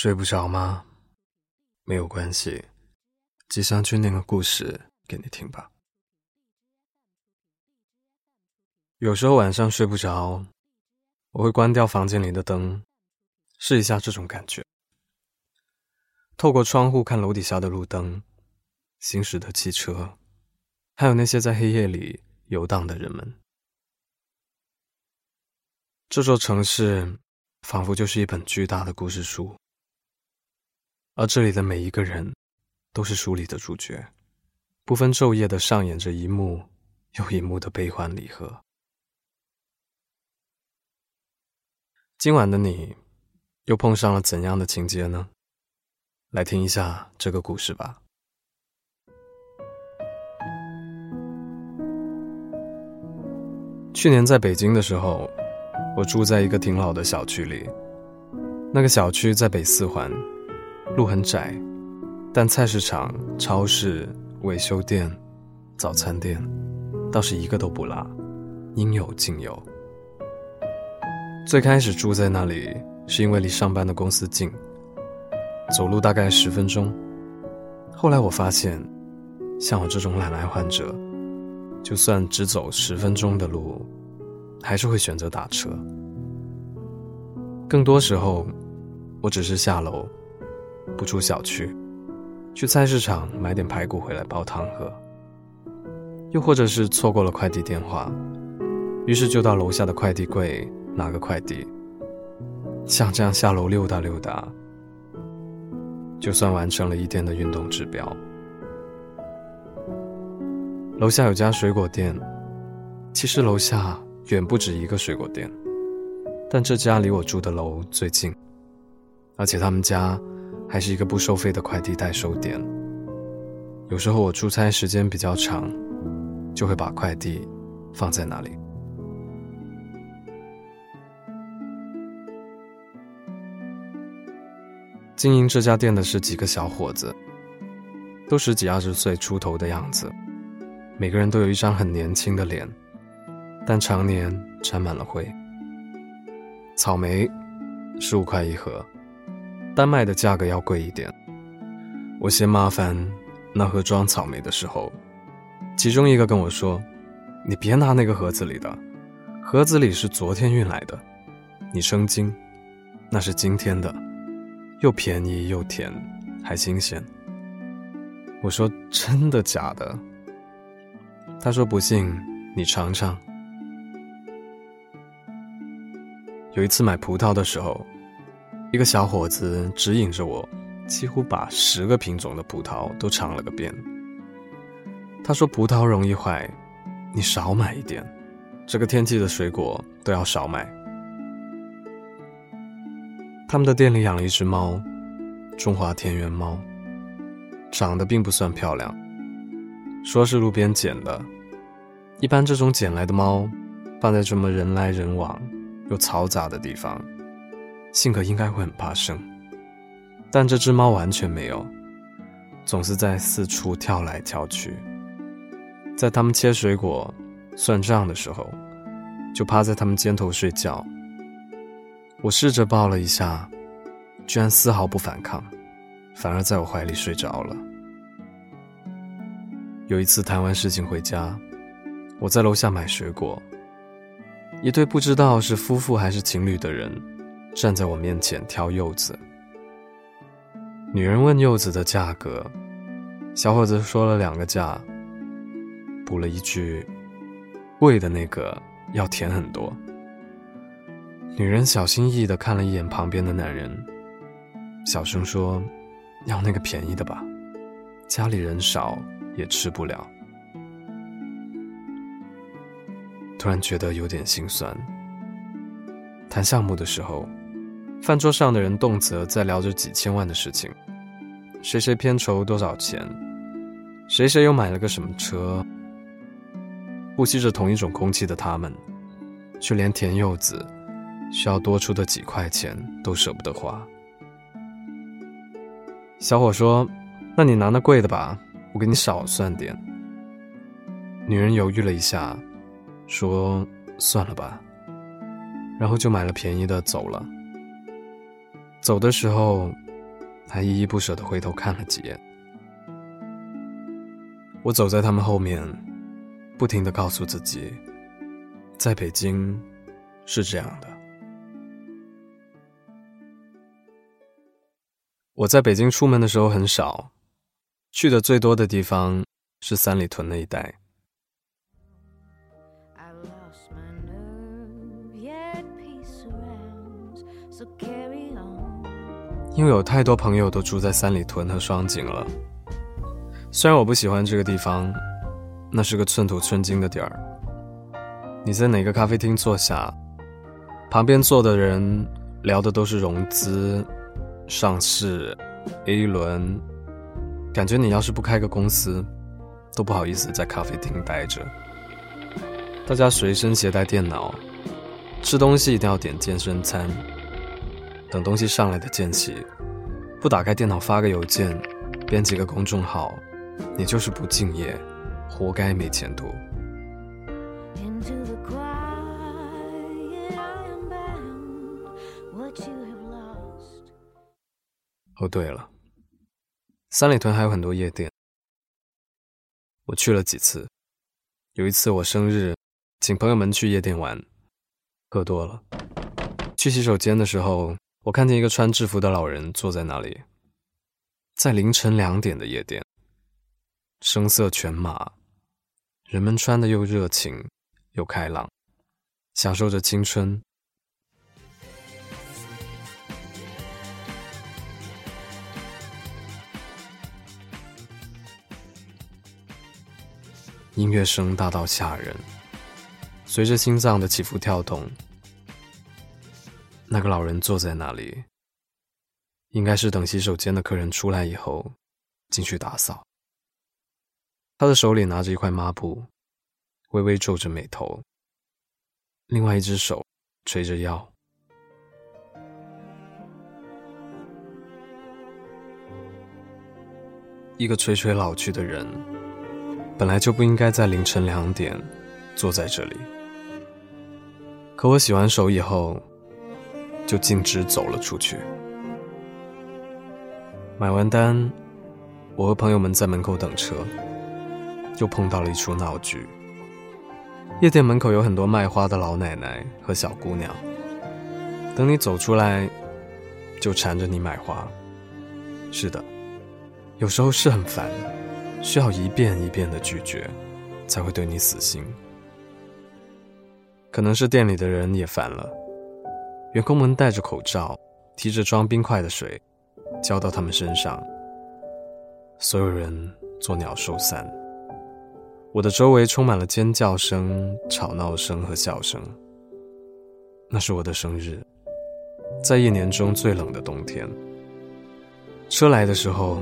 睡不着吗？没有关系，吉祥君念个故事给你听吧。有时候晚上睡不着，我会关掉房间里的灯，试一下这种感觉。透过窗户看楼底下的路灯、行驶的汽车，还有那些在黑夜里游荡的人们。这座城市仿佛就是一本巨大的故事书。而这里的每一个人，都是书里的主角，不分昼夜的上演着一幕又一幕的悲欢离合。今晚的你，又碰上了怎样的情节呢？来听一下这个故事吧。去年在北京的时候，我住在一个挺老的小区里，那个小区在北四环。路很窄，但菜市场、超市、维修店、早餐店，倒是一个都不落，应有尽有。最开始住在那里，是因为离上班的公司近，走路大概十分钟。后来我发现，像我这种懒癌患者，就算只走十分钟的路，还是会选择打车。更多时候，我只是下楼。不出小区，去菜市场买点排骨回来煲汤喝。又或者是错过了快递电话，于是就到楼下的快递柜拿个快递。像这样下楼溜达溜达，就算完成了一天的运动指标。楼下有家水果店，其实楼下远不止一个水果店，但这家离我住的楼最近，而且他们家。还是一个不收费的快递代收点。有时候我出差时间比较长，就会把快递放在那里。经营这家店的是几个小伙子，都十几二十岁出头的样子，每个人都有一张很年轻的脸，但常年沾满了灰。草莓，十五块一盒。单卖的价格要贵一点。我嫌麻烦那盒装草莓的时候，其中一个跟我说：“你别拿那个盒子里的，盒子里是昨天运来的，你生津，那是今天的，又便宜又甜，还新鲜。”我说：“真的假的？”他说：“不信，你尝尝。”有一次买葡萄的时候。一个小伙子指引着我，几乎把十个品种的葡萄都尝了个遍。他说：“葡萄容易坏，你少买一点。这个天气的水果都要少买。”他们的店里养了一只猫，中华田园猫，长得并不算漂亮，说是路边捡的。一般这种捡来的猫，放在这么人来人往又嘈杂的地方。性格应该会很怕生，但这只猫完全没有，总是在四处跳来跳去。在他们切水果、算账的时候，就趴在他们肩头睡觉。我试着抱了一下，居然丝毫不反抗，反而在我怀里睡着了。有一次谈完事情回家，我在楼下买水果，一对不知道是夫妇还是情侣的人。站在我面前挑柚子，女人问柚子的价格，小伙子说了两个价，补了一句：“贵的那个要甜很多。”女人小心翼翼的看了一眼旁边的男人，小声说：“要那个便宜的吧，家里人少也吃不了。”突然觉得有点心酸。谈项目的时候。饭桌上的人动辄在聊着几千万的事情，谁谁片酬多少钱，谁谁又买了个什么车。呼吸着同一种空气的他们，却连甜柚子需要多出的几块钱都舍不得花。小伙说：“那你拿那贵的吧，我给你少算点。”女人犹豫了一下，说：“算了吧。”然后就买了便宜的走了。走的时候，还依依不舍地回头看了几眼。我走在他们后面，不停地告诉自己，在北京是这样的。我在北京出门的时候很少，去的最多的地方是三里屯那一带。因为有太多朋友都住在三里屯和双井了。虽然我不喜欢这个地方，那是个寸土寸金的地儿。你在哪个咖啡厅坐下，旁边坐的人聊的都是融资、上市、A 轮，感觉你要是不开个公司，都不好意思在咖啡厅待着。大家随身携带电脑，吃东西一定要点健身餐。等东西上来的间隙，不打开电脑发个邮件，编辑个公众号，你就是不敬业，活该没前途。哦，对了，三里屯还有很多夜店，我去了几次。有一次我生日，请朋友们去夜店玩，喝多了，去洗手间的时候。我看见一个穿制服的老人坐在那里，在凌晨两点的夜店，声色犬马，人们穿的又热情又开朗，享受着青春。音乐声大到吓人，随着心脏的起伏跳动。那个老人坐在那里，应该是等洗手间的客人出来以后进去打扫。他的手里拿着一块抹布，微微皱着眉头，另外一只手垂着腰。一个垂垂老去的人，本来就不应该在凌晨两点坐在这里。可我洗完手以后。就径直走了出去。买完单，我和朋友们在门口等车，又碰到了一出闹剧。夜店门口有很多卖花的老奶奶和小姑娘，等你走出来，就缠着你买花。是的，有时候是很烦，需要一遍一遍的拒绝，才会对你死心。可能是店里的人也烦了。员工们戴着口罩，提着装冰块的水，浇到他们身上。所有人作鸟兽散。我的周围充满了尖叫声、吵闹声和笑声。那是我的生日，在一年中最冷的冬天。车来的时候，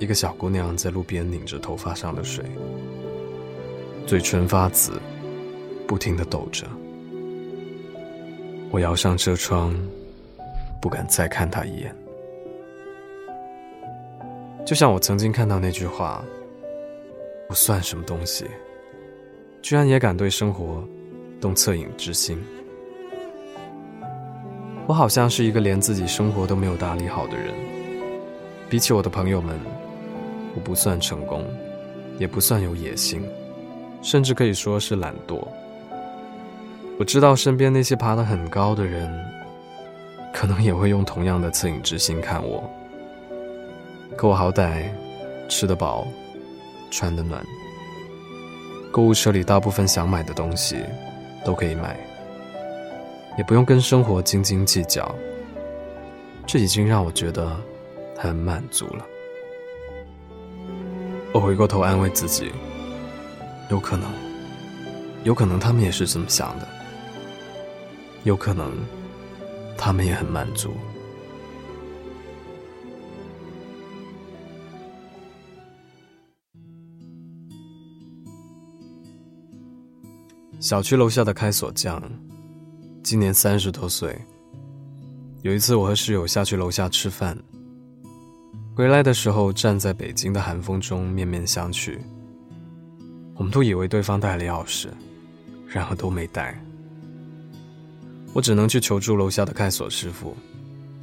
一个小姑娘在路边拧着头发上的水，嘴唇发紫，不停地抖着。我摇上车窗，不敢再看他一眼。就像我曾经看到那句话：“我算什么东西，居然也敢对生活动恻隐之心？”我好像是一个连自己生活都没有打理好的人。比起我的朋友们，我不算成功，也不算有野心，甚至可以说是懒惰。我知道身边那些爬得很高的人，可能也会用同样的恻隐之心看我。可我好歹吃得饱，穿得暖，购物车里大部分想买的东西都可以买，也不用跟生活斤斤计较。这已经让我觉得很满足了。我回过头安慰自己，有可能，有可能他们也是这么想的。有可能，他们也很满足。小区楼下的开锁匠，今年三十多岁。有一次，我和室友下去楼下吃饭，回来的时候站在北京的寒风中面面相觑。我们都以为对方带了钥匙，然而都没带。我只能去求助楼下的开锁师傅，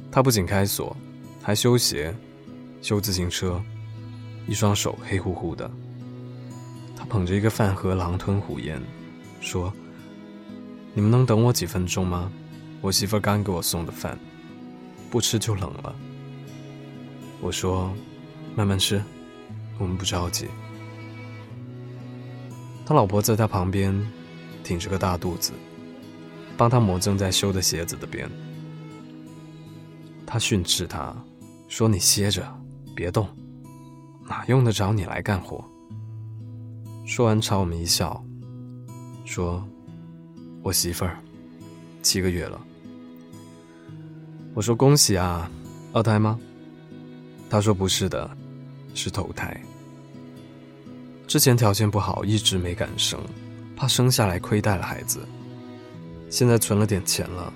他不仅开锁，还修鞋、修自行车，一双手黑乎乎的。他捧着一个饭盒，狼吞虎咽，说：“你们能等我几分钟吗？我媳妇刚给我送的饭，不吃就冷了。”我说：“慢慢吃，我们不着急。”他老婆在他旁边，挺着个大肚子，帮他磨正在修的鞋子的边。他训斥他，说：“你歇着，别动，哪用得着你来干活？”说完朝我们一笑，说：“我媳妇儿七个月了。”我说：“恭喜啊，二胎吗？”他说：“不是的，是头胎。”之前条件不好，一直没敢生，怕生下来亏待了孩子。现在存了点钱了，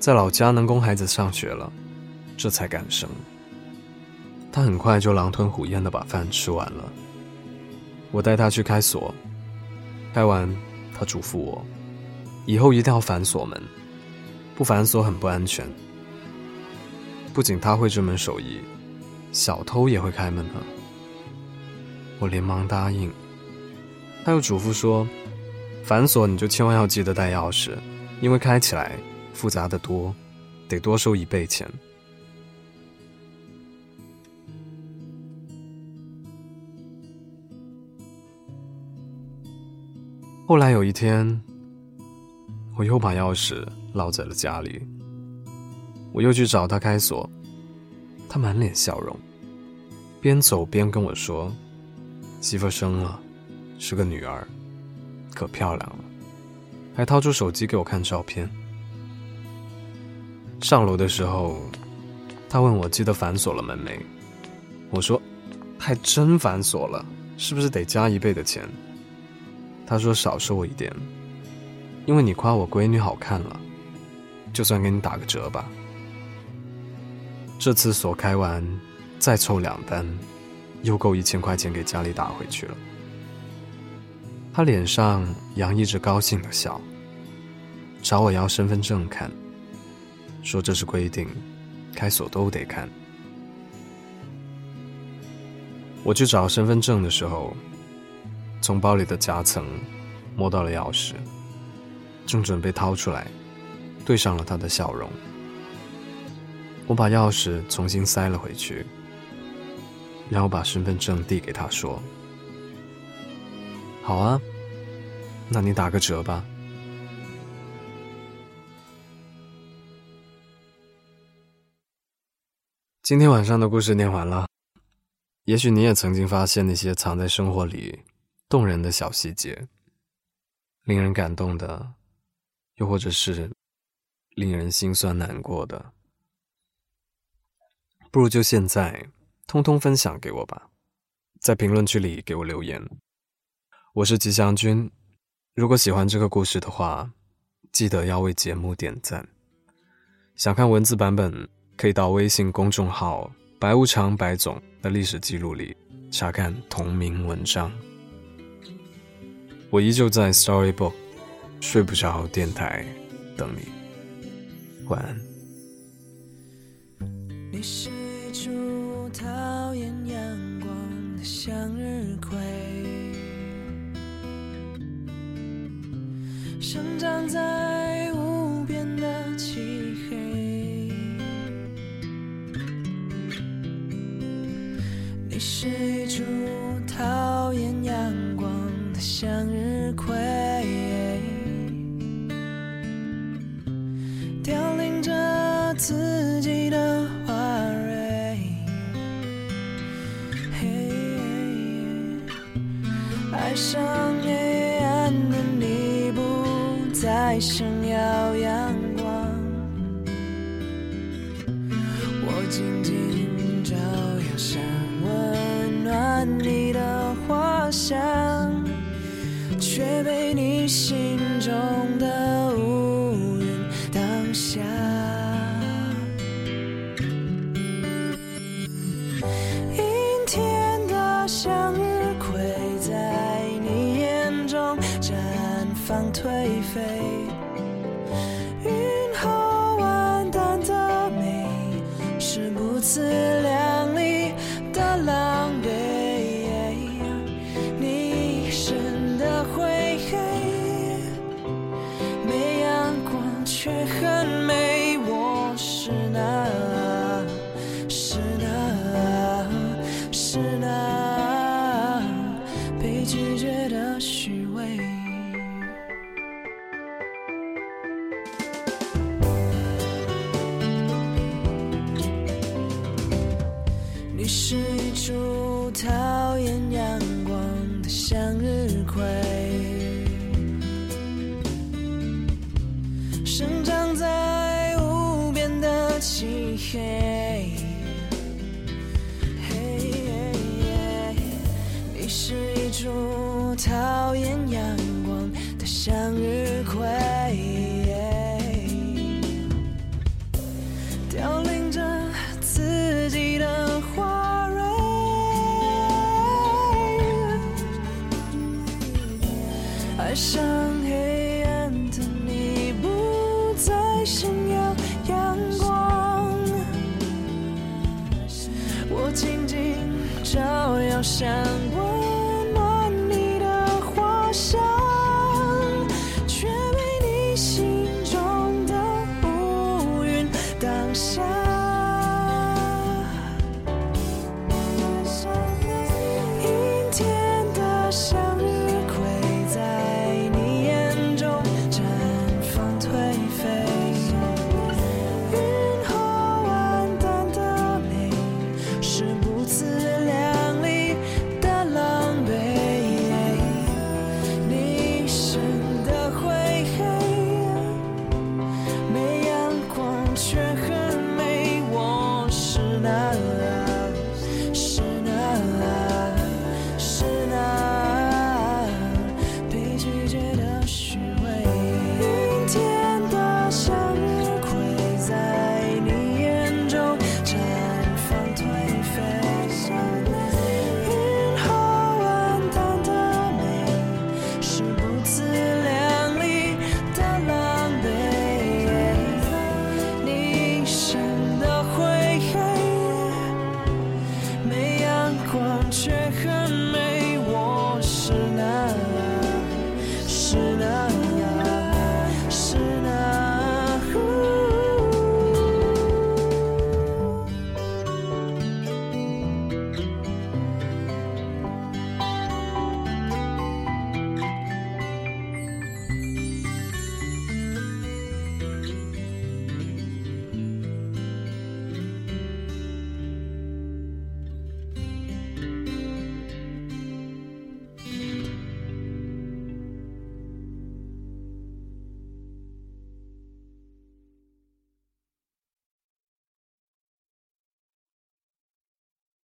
在老家能供孩子上学了，这才敢生。他很快就狼吞虎咽的把饭吃完了。我带他去开锁，开完，他嘱咐我，以后一定要反锁门，不反锁很不安全。不仅他会这门手艺，小偷也会开门呢。我连忙答应。他又嘱咐说：“反锁你就千万要记得带钥匙，因为开起来复杂的多，得多收一倍钱。”后来有一天，我又把钥匙落在了家里。我又去找他开锁，他满脸笑容，边走边跟我说。媳妇生了，是个女儿，可漂亮了，还掏出手机给我看照片。上楼的时候，他问我记得反锁了门没？我说，还真反锁了，是不是得加一倍的钱？他说少收我一点，因为你夸我闺女好看了，就算给你打个折吧。这次锁开完，再凑两单。又够一千块钱给家里打回去了。他脸上洋溢着高兴的笑，找我要身份证看，说这是规定，开锁都得看。我去找身份证的时候，从包里的夹层摸到了钥匙，正准备掏出来，对上了他的笑容。我把钥匙重新塞了回去。然后把身份证递给他，说：“好啊，那你打个折吧。”今天晚上的故事念完了，也许你也曾经发现那些藏在生活里动人的小细节，令人感动的，又或者是令人心酸难过的，不如就现在。通通分享给我吧，在评论区里给我留言。我是吉祥君，如果喜欢这个故事的话，记得要为节目点赞。想看文字版本，可以到微信公众号“白无常白总”的历史记录里查看同名文章。我依旧在 Storybook 睡不着电台等你，晚安。你是一株讨厌阳光的向日葵，生长在无边的漆黑。你是一株讨厌阳光的向日葵，凋零着自己的。爱上黑暗的你，在闪耀阳光。我静静照耀，想温暖你的花香，放颓废，是一株爱上黑暗的你，不再闪耀阳光。我静静照耀，想温暖你的花香，却被你心中的乌云挡下。阴天。